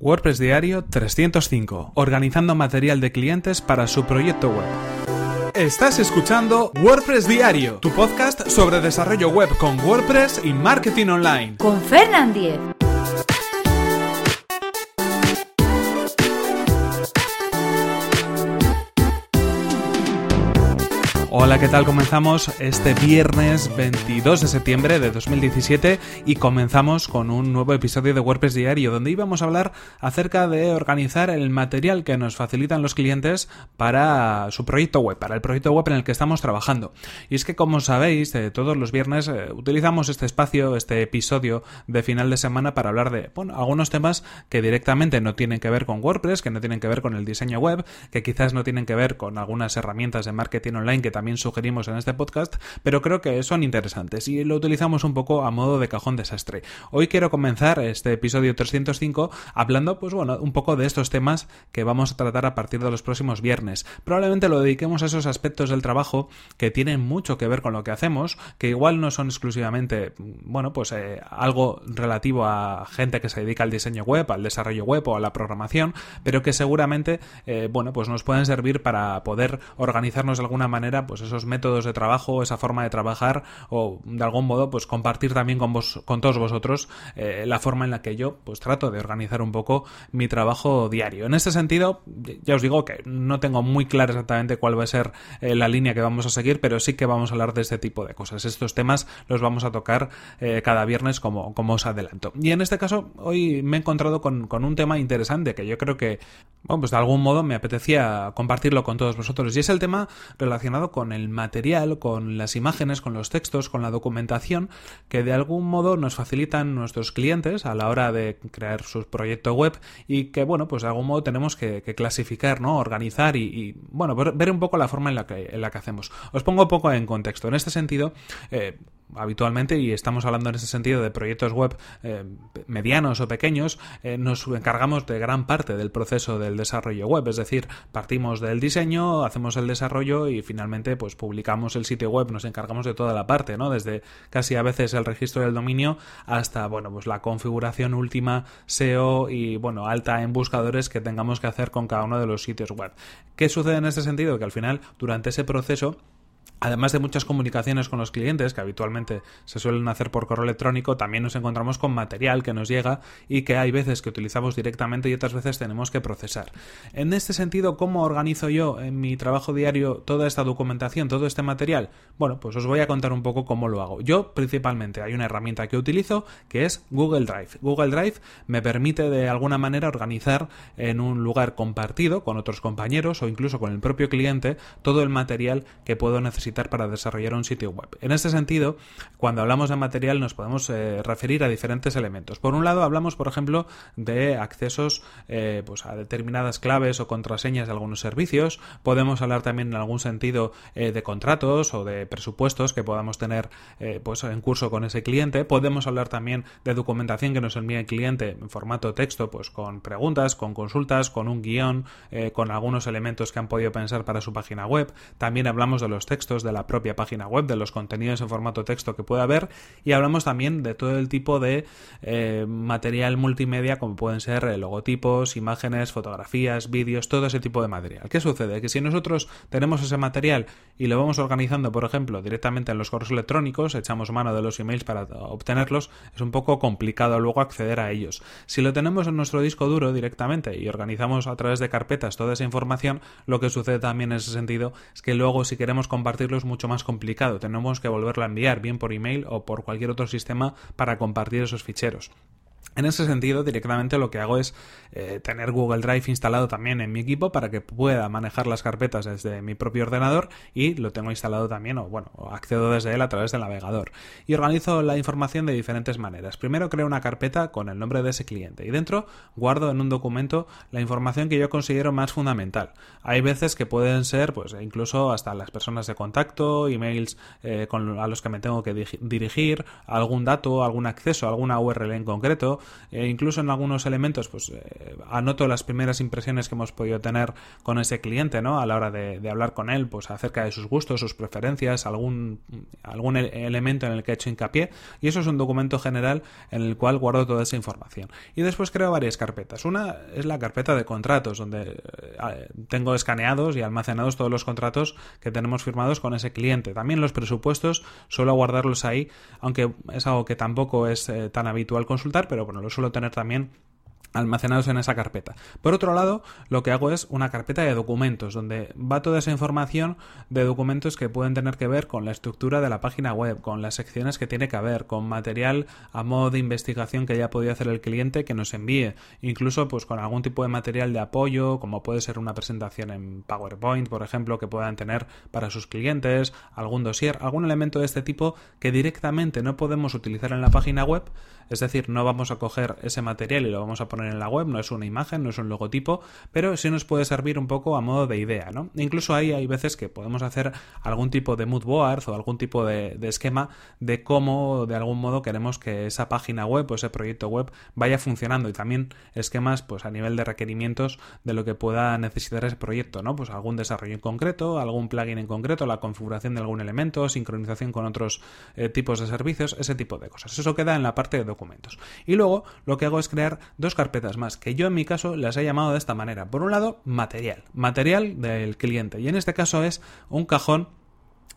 WordPress Diario 305. Organizando material de clientes para su proyecto web. Estás escuchando WordPress Diario, tu podcast sobre desarrollo web con WordPress y marketing online. Con Fernand Diez. Hola, ¿qué tal? Comenzamos este viernes 22 de septiembre de 2017 y comenzamos con un nuevo episodio de WordPress Diario donde íbamos a hablar acerca de organizar el material que nos facilitan los clientes para su proyecto web, para el proyecto web en el que estamos trabajando. Y es que como sabéis, eh, todos los viernes eh, utilizamos este espacio, este episodio de final de semana para hablar de, algunos temas que directamente no tienen que ver con WordPress, que no tienen que ver con el diseño web, que quizás no tienen que ver con algunas herramientas de marketing online que también sugerimos en este podcast, pero creo que son interesantes y lo utilizamos un poco a modo de cajón desastre. Hoy quiero comenzar este episodio 305 hablando, pues bueno, un poco de estos temas que vamos a tratar a partir de los próximos viernes. Probablemente lo dediquemos a esos aspectos del trabajo que tienen mucho que ver con lo que hacemos, que igual no son exclusivamente, bueno, pues eh, algo relativo a gente que se dedica al diseño web, al desarrollo web o a la programación, pero que seguramente, eh, bueno, pues nos pueden servir para poder organizarnos de alguna manera, pues esos métodos de trabajo, esa forma de trabajar o de algún modo pues compartir también con vos, con todos vosotros eh, la forma en la que yo pues trato de organizar un poco mi trabajo diario. En este sentido, ya os digo que no tengo muy claro exactamente cuál va a ser eh, la línea que vamos a seguir, pero sí que vamos a hablar de este tipo de cosas. Estos temas los vamos a tocar eh, cada viernes como, como os adelanto. Y en este caso, hoy me he encontrado con, con un tema interesante que yo creo que, bueno, pues de algún modo me apetecía compartirlo con todos vosotros y es el tema relacionado con el material, con las imágenes, con los textos, con la documentación que de algún modo nos facilitan nuestros clientes a la hora de crear su proyecto web y que, bueno, pues de algún modo tenemos que, clasificar, ¿no? Organizar y, bueno, ver, un poco la forma en la, que, en la que hacemos. Os pongo un poco en contexto. En este sentido, eh, habitualmente, y estamos hablando en ese sentido de proyectos web eh, medianos o pequeños, eh, nos encargamos de gran parte del proceso del desarrollo web, es decir, partimos del diseño, hacemos el desarrollo y finalmente pues publicamos el sitio web, nos encargamos de toda la parte, ¿no? Desde casi a veces el registro del dominio hasta, bueno, pues la configuración última SEO y, bueno, alta en buscadores que tengamos que hacer con cada uno de los sitios web. ¿Qué sucede en este sentido? Que al final, durante ese proceso, Además de muchas comunicaciones con los clientes, que habitualmente se suelen hacer por correo electrónico, también nos encontramos con material que nos llega y que hay veces que utilizamos directamente y otras veces tenemos que procesar. En este sentido, ¿cómo organizo yo en mi trabajo diario toda esta documentación, todo este material? Bueno, pues os voy a contar un poco cómo lo hago. Yo principalmente hay una herramienta que utilizo que es Google Drive. Google Drive me permite de alguna manera organizar en un lugar compartido con otros compañeros o incluso con el propio cliente todo el material que puedo necesitar para desarrollar un sitio web. En este sentido, cuando hablamos de material nos podemos eh, referir a diferentes elementos. Por un lado, hablamos, por ejemplo, de accesos eh, pues a determinadas claves o contraseñas de algunos servicios. Podemos hablar también en algún sentido eh, de contratos o de presupuestos que podamos tener pues en curso con ese cliente. Podemos hablar también de documentación que nos envíe el cliente en formato texto, pues con preguntas, con consultas, con un guion, con algunos elementos que han podido pensar para su página web. También hablamos de los textos de la propia página web, de los contenidos en formato texto que pueda haber y hablamos también de todo el tipo de eh, material multimedia como pueden ser eh, logotipos, imágenes, fotografías, vídeos, todo ese tipo de material. ¿Qué sucede? Que si nosotros tenemos ese material y lo vamos organizando, por ejemplo, directamente en los correos electrónicos, echamos mano de los emails para obtenerlos, es un poco complicado luego acceder a ellos. Si lo tenemos en nuestro disco duro directamente y organizamos a través de carpetas toda esa información, lo que sucede también en ese sentido es que luego si queremos compartir es mucho más complicado. Tenemos que volverlo a enviar, bien por email o por cualquier otro sistema para compartir esos ficheros. En ese sentido, directamente lo que hago es eh, tener Google Drive instalado también en mi equipo para que pueda manejar las carpetas desde mi propio ordenador y lo tengo instalado también, o bueno, accedo desde él a través del navegador. Y organizo la información de diferentes maneras. Primero creo una carpeta con el nombre de ese cliente y dentro guardo en un documento la información que yo considero más fundamental. Hay veces que pueden ser, pues incluso hasta las personas de contacto, emails eh, a los que me tengo que dirigir, algún dato, algún acceso, alguna URL en concreto, e incluso en algunos elementos, pues eh, anoto las primeras impresiones que hemos podido tener con ese cliente, ¿no? A la hora de, hablar con él, pues acerca de sus gustos, sus preferencias, algún, algún elemento en el que he hecho hincapié, y eso es un documento general en el cual guardo toda esa información. Y después creo varias carpetas. Una es la carpeta de contratos, donde eh, tengo escaneados y almacenados todos los contratos que tenemos firmados con ese cliente. También los presupuestos suelo guardarlos ahí, aunque es algo que tampoco es eh, tan habitual consultar, pero bueno, lo suelo tener también almacenados en esa carpeta. Por otro lado, lo que hago es una carpeta de documentos, donde va toda esa información de documentos que pueden tener que ver con la estructura de la página web, con las secciones que tiene que haber, con material a modo de investigación que ya podía hacer el cliente que nos envíe, incluso pues con algún tipo de material de apoyo, como puede ser una presentación en PowerPoint, por ejemplo, que puedan tener para sus clientes, algún dossier, algún elemento de este tipo que directamente no podemos utilizar en la página web, es decir, no vamos a coger ese material y lo vamos a poner en la web, no es una imagen, no es un logotipo, pero sí nos puede servir un poco a modo de idea, ¿no? Incluso ahí hay veces que podemos hacer algún tipo de mood board o algún tipo de, esquema de cómo de algún modo queremos que esa página web o ese proyecto web vaya funcionando y también esquemas pues a nivel de requerimientos de lo que pueda necesitar ese proyecto, ¿no? Pues algún desarrollo en concreto, algún plugin en concreto, la configuración de algún elemento, sincronización con otros eh, tipos de servicios, ese tipo de cosas. Eso queda en la parte de documentos. Y luego lo que hago es crear dos carpetas más, que yo en mi caso las he llamado de esta manera. Por un lado, material, material del cliente. Y en este caso es un cajón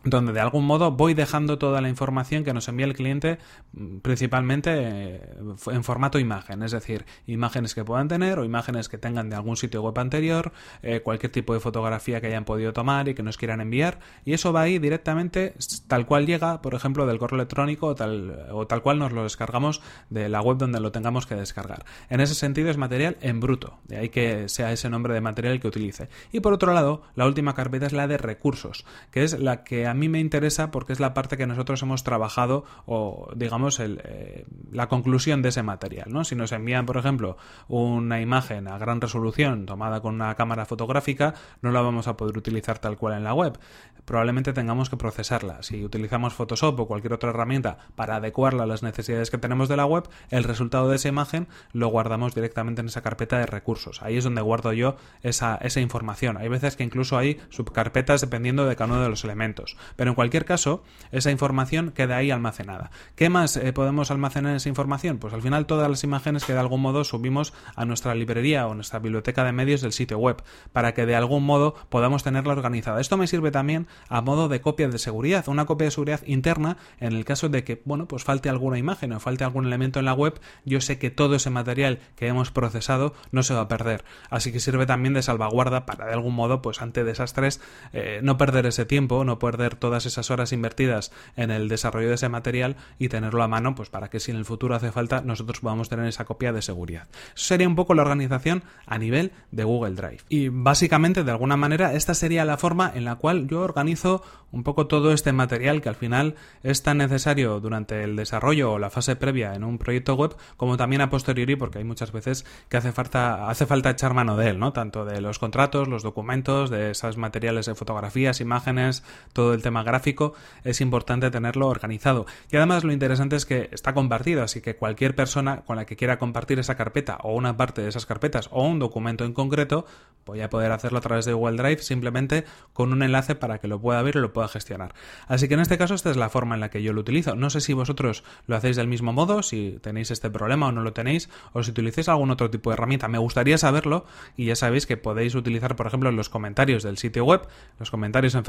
donde de algún modo voy dejando toda la información que nos envía el cliente mm, principalmente eh, en formato imagen, es decir, imágenes que puedan tener o imágenes que tengan de algún sitio web anterior, eh, cualquier tipo de fotografía que hayan podido tomar y que nos quieran enviar y eso va ahí directamente tal cual llega, por ejemplo, del correo electrónico o tal, o tal cual nos lo descargamos de la web donde lo tengamos que descargar. En ese sentido es material en bruto, de ahí que sea ese nombre de material que utilice. Y por otro lado, la última carpeta es la de recursos, que es la que a mí me interesa porque es la parte que nosotros hemos trabajado o digamos eh, la conclusión de ese material. ¿no? Si nos envían, por ejemplo, una imagen a gran resolución tomada con una cámara fotográfica, no la vamos a poder utilizar tal cual en la web. Probablemente tengamos que procesarla. Si utilizamos Photoshop o cualquier otra herramienta para adecuarla a las necesidades que tenemos de la web, el resultado de esa imagen lo guardamos directamente en esa carpeta de recursos. Ahí es donde guardo yo esa, esa información. Hay veces que incluso hay subcarpetas dependiendo de cada uno de los elementos. Pero en cualquier caso, esa información queda ahí almacenada. ¿Qué más eh, podemos almacenar en esa información? Pues al final todas las imágenes que de algún modo subimos a nuestra librería o nuestra biblioteca de medios del sitio web, para que de algún modo podamos tenerla organizada. Esto me sirve también a modo de copia de seguridad, una copia de seguridad interna en el caso de que, bueno, pues falte alguna imagen o falte algún elemento en la web, yo sé que todo ese material que hemos procesado no se va a perder. Así que sirve también de salvaguarda para de algún modo, pues ante desastres, eh, no perder ese tiempo, no perder todas esas horas invertidas en el desarrollo de ese material y tenerlo a mano, pues para que si en el futuro hace falta, nosotros podamos tener esa copia de seguridad. Eso sería un poco la organización a nivel de Google Drive. Y básicamente, de alguna manera, esta sería la forma en la cual yo organizo un poco todo este material que al final es tan necesario durante el desarrollo o la fase previa en un proyecto web como también a posteriori porque hay muchas veces que hace falta hace falta echar mano de él, ¿no? Tanto de los contratos, los documentos, de esos materiales de fotografías, imágenes, todo el tema gráfico, es importante tenerlo organizado. Y además lo interesante es que está compartido, así que cualquier persona con la que quiera compartir esa carpeta o una parte de esas carpetas o un documento en concreto, voy a poder hacerlo a través de Google Drive simplemente con un enlace para que lo pueda ver y lo pueda gestionar. Así que en este caso esta es la forma en la que yo lo utilizo. No sé si vosotros lo hacéis del mismo modo, si tenéis este problema o no lo tenéis, o si utilizáis algún otro tipo de herramienta. Me gustaría saberlo y ya sabéis que podéis utilizar, por ejemplo, los comentarios del sitio web, los comentarios en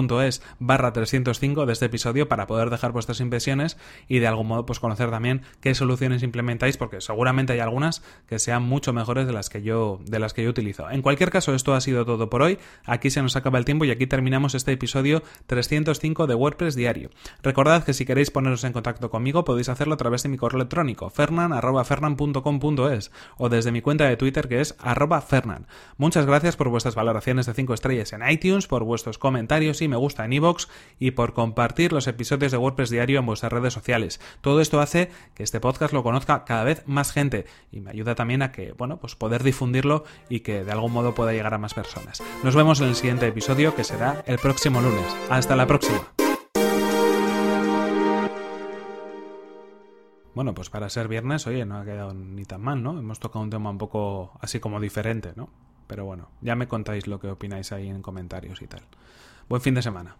fernan.com.es barra 305 de este episodio para poder dejar vuestras impresiones y de algún modo pues conocer también qué soluciones implementáis porque seguramente hay algunas que sean mucho mejores de las que yo de las que yo utilizo. En cualquier caso, esto ha sido todo por hoy. Aquí se nos acaba el tiempo y aquí terminamos este episodio 305 de WordPress Diario. Recordad que si queréis poneros en contacto conmigo podéis hacerlo a través de mi correo electrónico fernan@fernan.com.es o desde mi cuenta de Twitter que es arroba fernan. Muchas gracias por vuestras valoraciones de 5 estrellas en iTunes, por vuestros comentarios y me gusta en iVoox y por compartir los episodios de WordPress Diario en vuestras redes sociales. Todo esto hace que este podcast lo conozca cada vez más gente y me ayuda también a que, bueno, pues poder difundirlo y que de algún modo pueda llegar a más personas. Nos vemos en el siguiente episodio que será el próximo lunes. Hasta la próxima. bueno, pues para ser viernes, oye, no ha quedado ni tan mal, ¿no? Hemos tocado un tema un poco así como diferente, ¿no? Pero bueno, ya me contáis lo que opináis ahí en comentarios y tal. Buen fin de semana.